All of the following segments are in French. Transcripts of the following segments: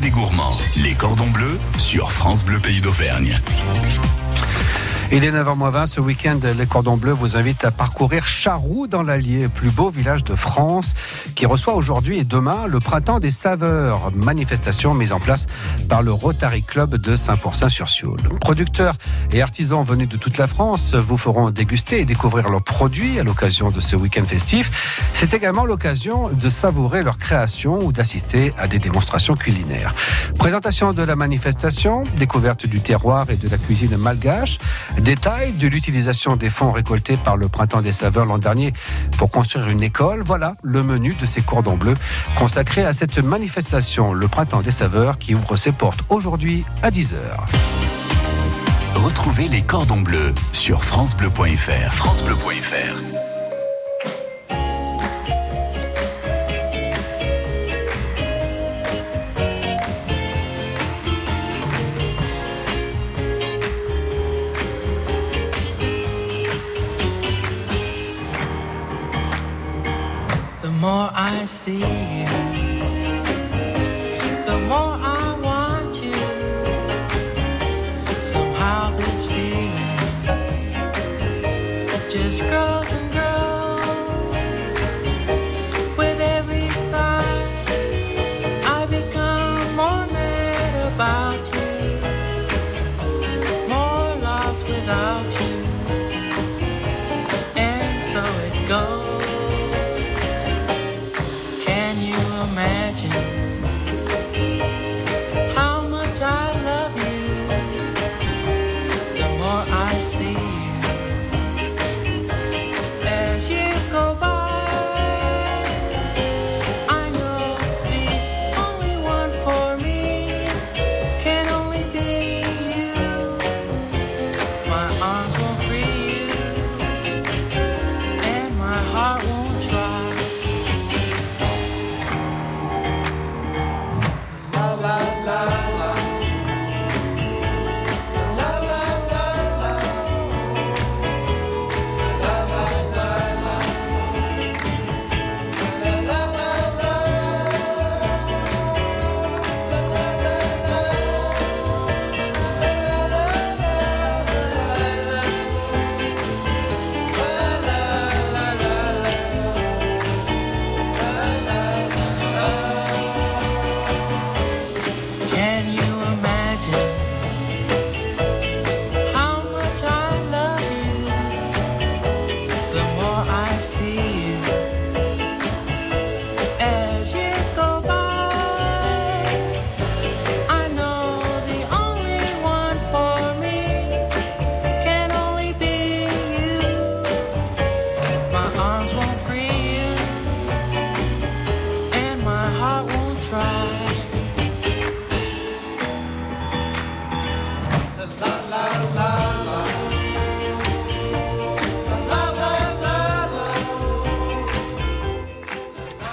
des gourmands, les cordons bleus sur France Bleu Pays d'Auvergne. Il est 9h20. Ce week-end, les Cordons Bleus vous invitent à parcourir Charroux dans l'Allier, plus beau village de France, qui reçoit aujourd'hui et demain le Printemps des Saveurs, manifestation mise en place par le Rotary Club de Saint-Pourçain-sur-Sioule. Producteurs et artisans venus de toute la France vous feront déguster et découvrir leurs produits à l'occasion de ce week-end festif. C'est également l'occasion de savourer leur création ou d'assister à des démonstrations culinaires. Présentation de la manifestation, découverte du terroir et de la cuisine malgache, Détail de l'utilisation des fonds récoltés par le Printemps des Saveurs l'an dernier pour construire une école. Voilà le menu de ces cordons bleus consacrés à cette manifestation, le Printemps des Saveurs, qui ouvre ses portes aujourd'hui à 10h. Retrouvez les cordons bleus sur francebleu.fr. francebleu.fr. go by.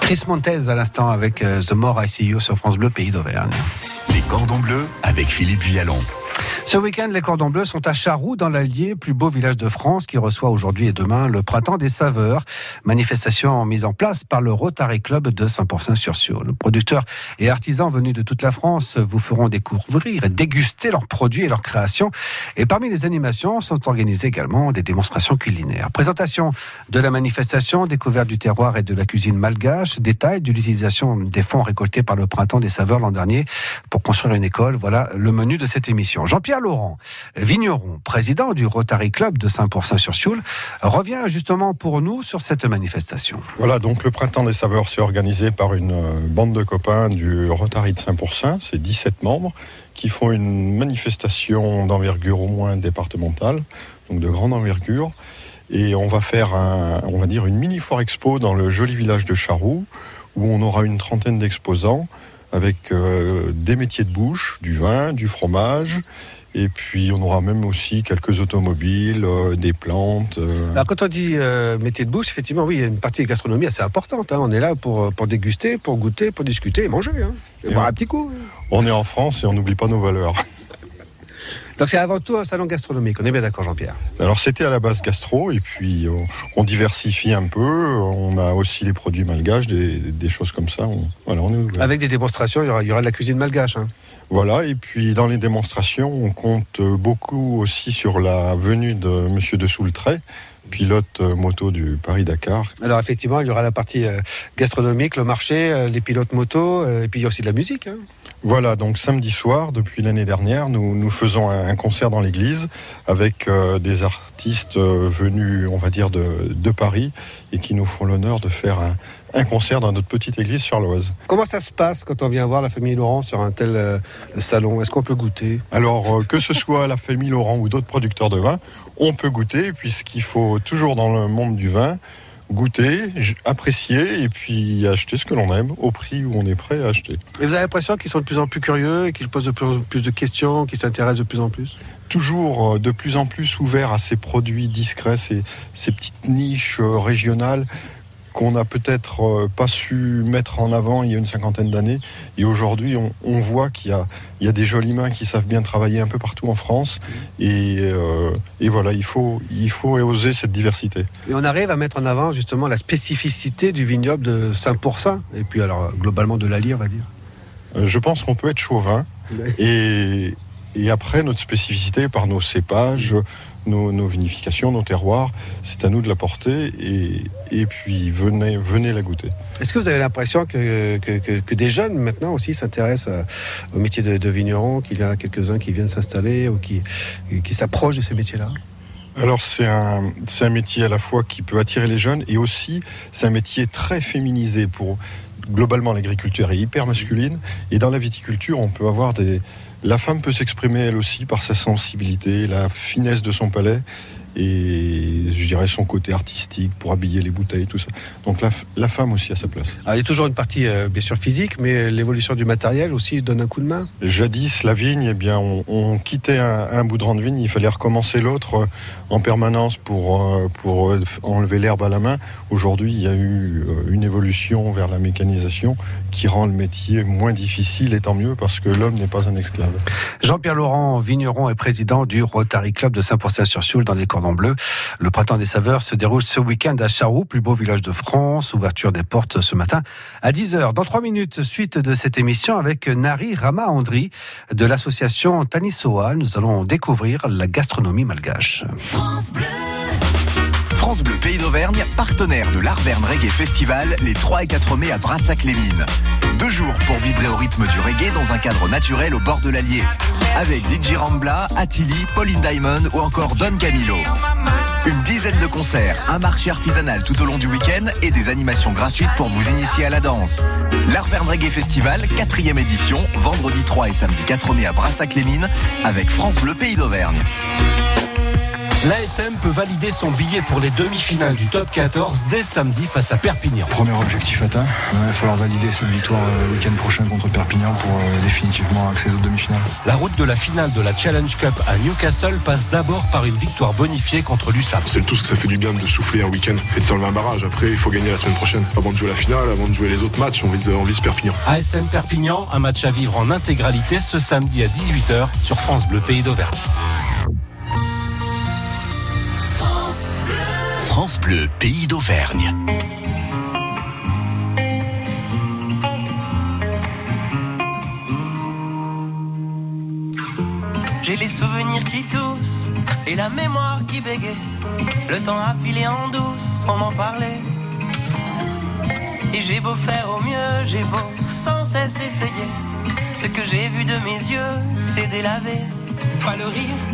Chris Montez à l'instant avec euh, The More I See You sur France Bleu, pays d'Auvergne. Les cordons bleus avec Philippe Vialon. Ce week-end, les cordons bleus sont à Charroux, dans l'Allier, plus beau village de France, qui reçoit aujourd'hui et demain le printemps des saveurs. Manifestation mise en place par le Rotary Club de Saint-Pourçain-sur-Sioule. Producteurs et artisans venus de toute la France vous feront découvrir et déguster leurs produits et leurs créations. Et parmi les animations sont organisées également des démonstrations culinaires. Présentation de la manifestation, découverte du terroir et de la cuisine malgache, détail de l'utilisation des fonds récoltés par le printemps des saveurs l'an dernier pour construire une école. Voilà le menu de cette émission. Jean-Pierre Laurent, vigneron, président du Rotary Club de Saint-Pourçain-sur-Sioule, revient justement pour nous sur cette manifestation. Voilà, donc le Printemps des Saveurs, c'est organisé par une euh, bande de copains du Rotary de Saint-Pourçain, c'est 17 membres, qui font une manifestation d'envergure au moins départementale, donc de grande envergure. Et on va faire, on va dire, une mini foire expo dans le joli village de Charroux, où on aura une trentaine d'exposants avec euh, des métiers de bouche, du vin, du fromage, et puis on aura même aussi quelques automobiles, euh, des plantes. Euh. Alors quand on dit euh, métier de bouche, effectivement, oui, il y a une partie de gastronomie assez importante. Hein. On est là pour, pour déguster, pour goûter, pour discuter et manger. Hein. Et, boire un petit coup. On est en France et on n'oublie pas nos valeurs. Donc c'est avant tout un salon gastronomique, on est bien d'accord Jean-Pierre Alors c'était à la base gastro et puis on, on diversifie un peu. On a aussi les produits malgaches, des, des choses comme ça. On, voilà, on est. Avec des démonstrations, il y aura, il y aura de la cuisine malgache. hein. Voilà, et puis dans les démonstrations, on compte beaucoup aussi sur la venue de Monsieur de Soultray, pilote euh, moto du Paris-Dakar. Alors effectivement, il y aura la partie euh, gastronomique, le marché, euh, les pilotes moto, et puis il y a aussi de la musique. hein. Voilà, donc samedi soir, depuis l'année dernière, nous, nous faisons un, un concert dans l'église avec euh, des artistes euh, venus, on va dire, de, de Paris et qui nous font l'honneur de faire un, un concert dans notre petite église sur l'Oise. Comment ça se passe quand on vient voir la famille Laurent sur un tel euh, salon? Est-ce qu'on peut goûter? Alors, euh, que ce soit la famille Laurent ou d'autres producteurs de vin, on peut goûter, puisqu'il faut toujours dans le monde du vin goûter, apprécier et puis acheter ce que l'on aime au prix où on est prêt à acheter. Et vous avez l'impression qu'ils sont de plus en plus curieux et qu'ils posent de plus en plus de questions, qu'ils s'intéressent de plus en plus? Toujours euh, de plus en plus ouvert à ces produits discrets, ces, ces petites niches régionales qu'on n'a peut-être euh, pas su mettre en avant il y a une cinquantaine d'années. Et aujourd'hui, on, on voit qu'il y a, il y a des jolies mains qui savent bien travailler un peu partout en France. Et, euh, et voilà, il faut, il faut oser cette diversité. Et on arrive à mettre en avant justement la spécificité du vignoble de Saint-Pourçain, et puis alors globalement de l'Allier, on va dire. Euh, Je pense qu'on peut être chauvin. Et, et après, notre spécificité par nos cépages, nos, nos vinifications, nos terroirs, c'est à nous de la porter. Et, et puis, venez, venez la goûter. Est-ce que vous avez l'impression que, que, que- que des jeunes maintenant aussi s'intéressent au métier de, de vigneron, qu'il y a quelques-uns qui viennent s'installer ou qui, qui s'approchent de ces métiers-là? Alors, c'est un, c'est un métier à la fois qui peut attirer les jeunes et aussi, c'est un métier très féminisé pour. Globalement, l'agriculture est hyper masculine et dans la viticulture, on peut avoir des. La femme peut s'exprimer elle aussi par sa sensibilité, la finesse de son palais et je dirais son côté artistique pour habiller les bouteilles, tout ça. Donc la, femme aussi a sa place. Alors, il y a toujours une partie euh, bien sûr physique, mais l'évolution du matériel aussi donne un coup de main. Jadis, la vigne, eh bien, on, on quittait un, un bout de rang de vigne, il fallait recommencer l'autre euh, en permanence pour, euh, pour enlever l'herbe à la main. Aujourd'hui, il y a eu une évolution vers la mécanisation qui rend le métier moins difficile, et tant mieux, parce que l'homme n'est pas un esclave. Jean-Pierre Laurent, vigneron et président du Rotary Club de Saint-Pourçain-sur-Sioule dans les Le printemps des saveurs se déroule ce week-end à Charroux, plus beau village de France. Ouverture des portes ce matin à 10h. Dans trois minutes, suite de cette émission avec Nari Rama Andri de l'association Tanisoa. Nous allons découvrir la gastronomie malgache. Pays d'Auvergne, partenaire de l'Arverne Reggae Festival les 3 et 4 mai à Brassac-les-Mines. Deux jours pour vibrer au rythme du reggae dans un cadre naturel au bord de l'Allier. Avec DJ Rambla, Attili, Pauline Diamond ou encore Don Camilo. Une dizaine de concerts, un marché artisanal tout au long du week-end et des animations gratuites pour vous initier à la danse. L'Arverne Reggae Festival, quatrième édition, vendredi 3 et samedi 4 mai à Brassac-les-Mines avec France Bleu Pays d'Auvergne. L'ASM peut valider son billet pour les demi-finales du top 14 dès samedi face à Perpignan. Premier objectif atteint. Il va falloir valider cette victoire euh, le week-end prochain contre Perpignan pour euh, définitivement accéder aux demi-finales. La route de la finale de la Challenge Cup à Newcastle passe d'abord par une victoire bonifiée contre l'USAP. C'est tout ce que ça fait du bien de souffler un week-end et de s'enlever un barrage. Après, il faut gagner la semaine prochaine. Avant de jouer la finale, avant de jouer les autres matchs, on vise, on vise Perpignan. ASM Perpignan, un match à vivre en intégralité ce samedi à 18h sur France Bleu Pays d'Auvergne. France Bleu Pays d'Auvergne. J'ai les souvenirs qui toussent et la mémoire qui bégaye. Le temps a filé en douce sans m'en parler. Et j'ai beau faire au mieux, j'ai beau sans cesse essayer. Ce que j'ai vu de mes yeux, c'est délavé. Toi le rire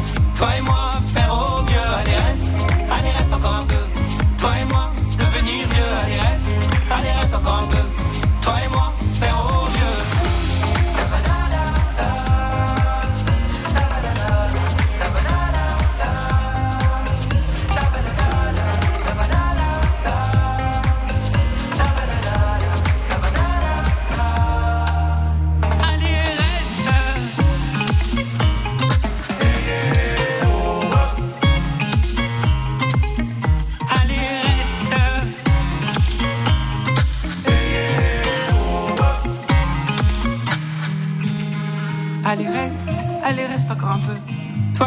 Toi et moi, faire au mieux, allez reste,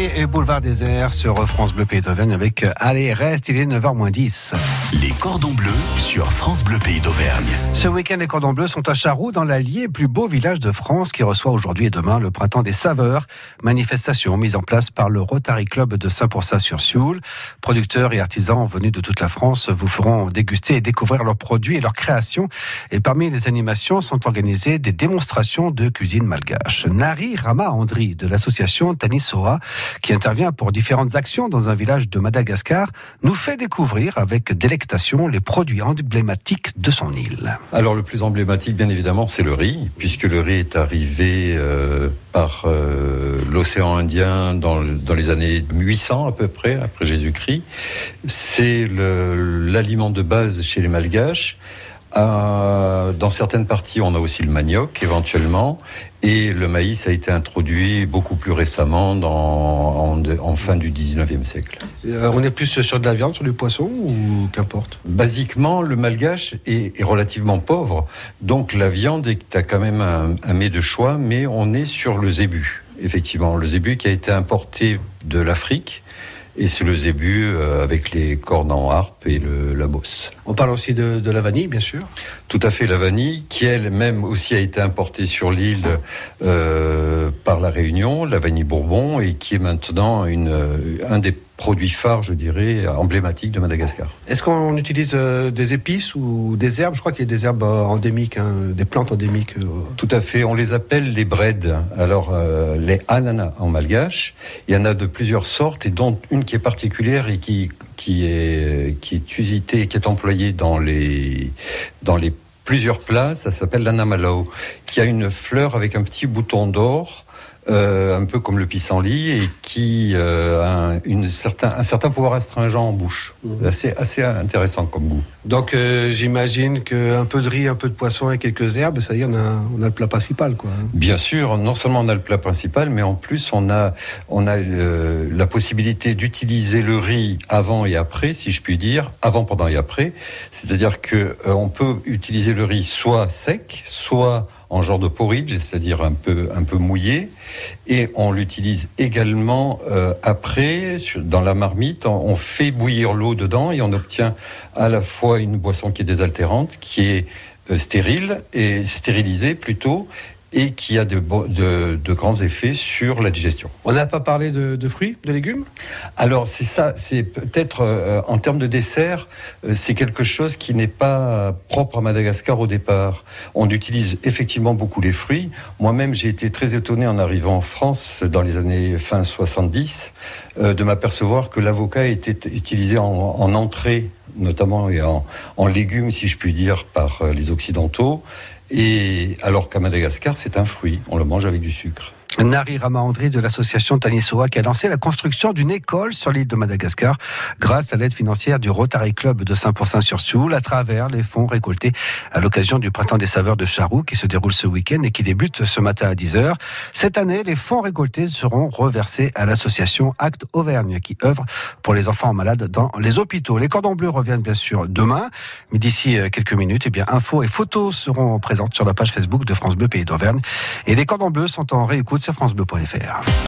Et Boulevard Désert sur France Bleu Pays d'Auvergne avec euh, Allez, reste, il est 9h moins 10. Les cordons bleus sur France Bleu Pays d'Auvergne. Ce week-end, les cordons bleus sont à Charroux, dans l'Allier, plus beau village de France, qui reçoit aujourd'hui et demain le printemps des saveurs. Manifestation mise en place par le Rotary Club de Saint-Pourçain-sur-Sioule. Producteurs et artisans venus de toute la France vous feront déguster et découvrir leurs produits et leurs créations. Et parmi les animations sont organisées des démonstrations de cuisine malgache. Nari Rama Andri de l'association Tanisoa, qui intervient pour différentes actions dans un village de Madagascar, nous fait découvrir avec délectation les produits emblématiques de son île. Alors le plus emblématique, bien évidemment, c'est le riz, puisque le riz est arrivé euh, par euh, l'océan Indien dans, dans les années 800 à peu près, après Jésus-Christ. C'est l'aliment de base chez les Malgaches. Euh, dans certaines parties, on a aussi le manioc éventuellement, et le maïs a été introduit beaucoup plus récemment, dans, en, en fin du 19e siècle. Euh, on est plus sur de la viande, sur du poisson ou qu'importe? Basiquement, le malgache est, est relativement pauvre, donc la viande est quand même un, un mets de choix, mais on est sur le zébu, effectivement. Le zébu qui a été importé de l'Afrique, et c'est le zébu euh, avec les cornes en harpe et le, la bosse. On parle aussi de, de la vanille, bien sûr. Tout à fait, la vanille, qui elle-même aussi a été importée sur l'île euh, par la Réunion, la vanille Bourbon, et qui est maintenant une, euh, un des produits phares, je dirais, emblématiques de Madagascar. Est-ce qu'on utilise euh, des épices ou des herbes? Je crois qu'il y a des herbes euh, endémiques, hein, des plantes endémiques. euh. Tout à fait, on les appelle les breds. Alors, euh, les ananas en malgache, il y en a de plusieurs sortes, et dont une qui est particulière et qui, qui, est, qui est usitée, qui est employée dans les, dans les plusieurs plats, ça s'appelle l'anamalao, qui a une fleur avec un petit bouton d'or. Euh, un peu comme le pissenlit et qui euh, a un, une certain, un certain pouvoir astringent en bouche. Assez, assez intéressant comme goût. Donc euh, j'imagine qu'un peu de riz, un peu de poisson et quelques herbes, ça y est, on a, on a le plat principal. Quoi. hein. Bien sûr, non seulement on a le plat principal, mais en plus on a, on a la possibilité d'utiliser le riz avant et après, si je puis dire, avant, pendant et après. C'est-à-dire que euh, on peut utiliser le riz soit sec, soit en genre de porridge, c'est-à-dire un peu, mouillé, et on l'utilise également euh, après dans la marmite. On, on fait bouillir l'eau dedans et on obtient à la fois une boisson qui est désaltérante, qui est euh, stérile et stérilisée plutôt, et qui a de, bo- de- de grands effets sur la digestion. On n'a pas parlé de, de fruits, de légumes? Alors c'est ça, c'est peut-être euh, en termes de dessert, euh, c'est quelque chose qui n'est pas propre à Madagascar au départ. On utilise effectivement beaucoup les fruits. Moi-même, j'ai été très étonné en arrivant en France dans les années fin 70 euh, de m'apercevoir que l'avocat était utilisé en, en entrée, notamment et en, en légumes, si je puis dire, par les occidentaux. Et alors qu'à Madagascar, c'est un fruit. On le mange avec du sucre. Nari Ramaandri de l'association Tanisoa qui a lancé la construction d'une école sur l'île de Madagascar grâce à l'aide financière du Rotary Club de Saint-Pourçain-sur-Sioule à travers les fonds récoltés à l'occasion du Printemps des saveurs de Charroux qui se déroule ce week-end et qui débute ce matin à 10h. Cette année, les fonds récoltés seront reversés à l'association Acte Auvergne qui œuvre pour les enfants malades dans les hôpitaux. Les cordons bleus reviennent bien sûr demain, mais d'ici euh, quelques minutes, eh bien, infos et photos seront présentes sur la page Facebook de France Bleu Pays d'Auvergne et les cordons bleus sont en réécoute sur francebleu.fr.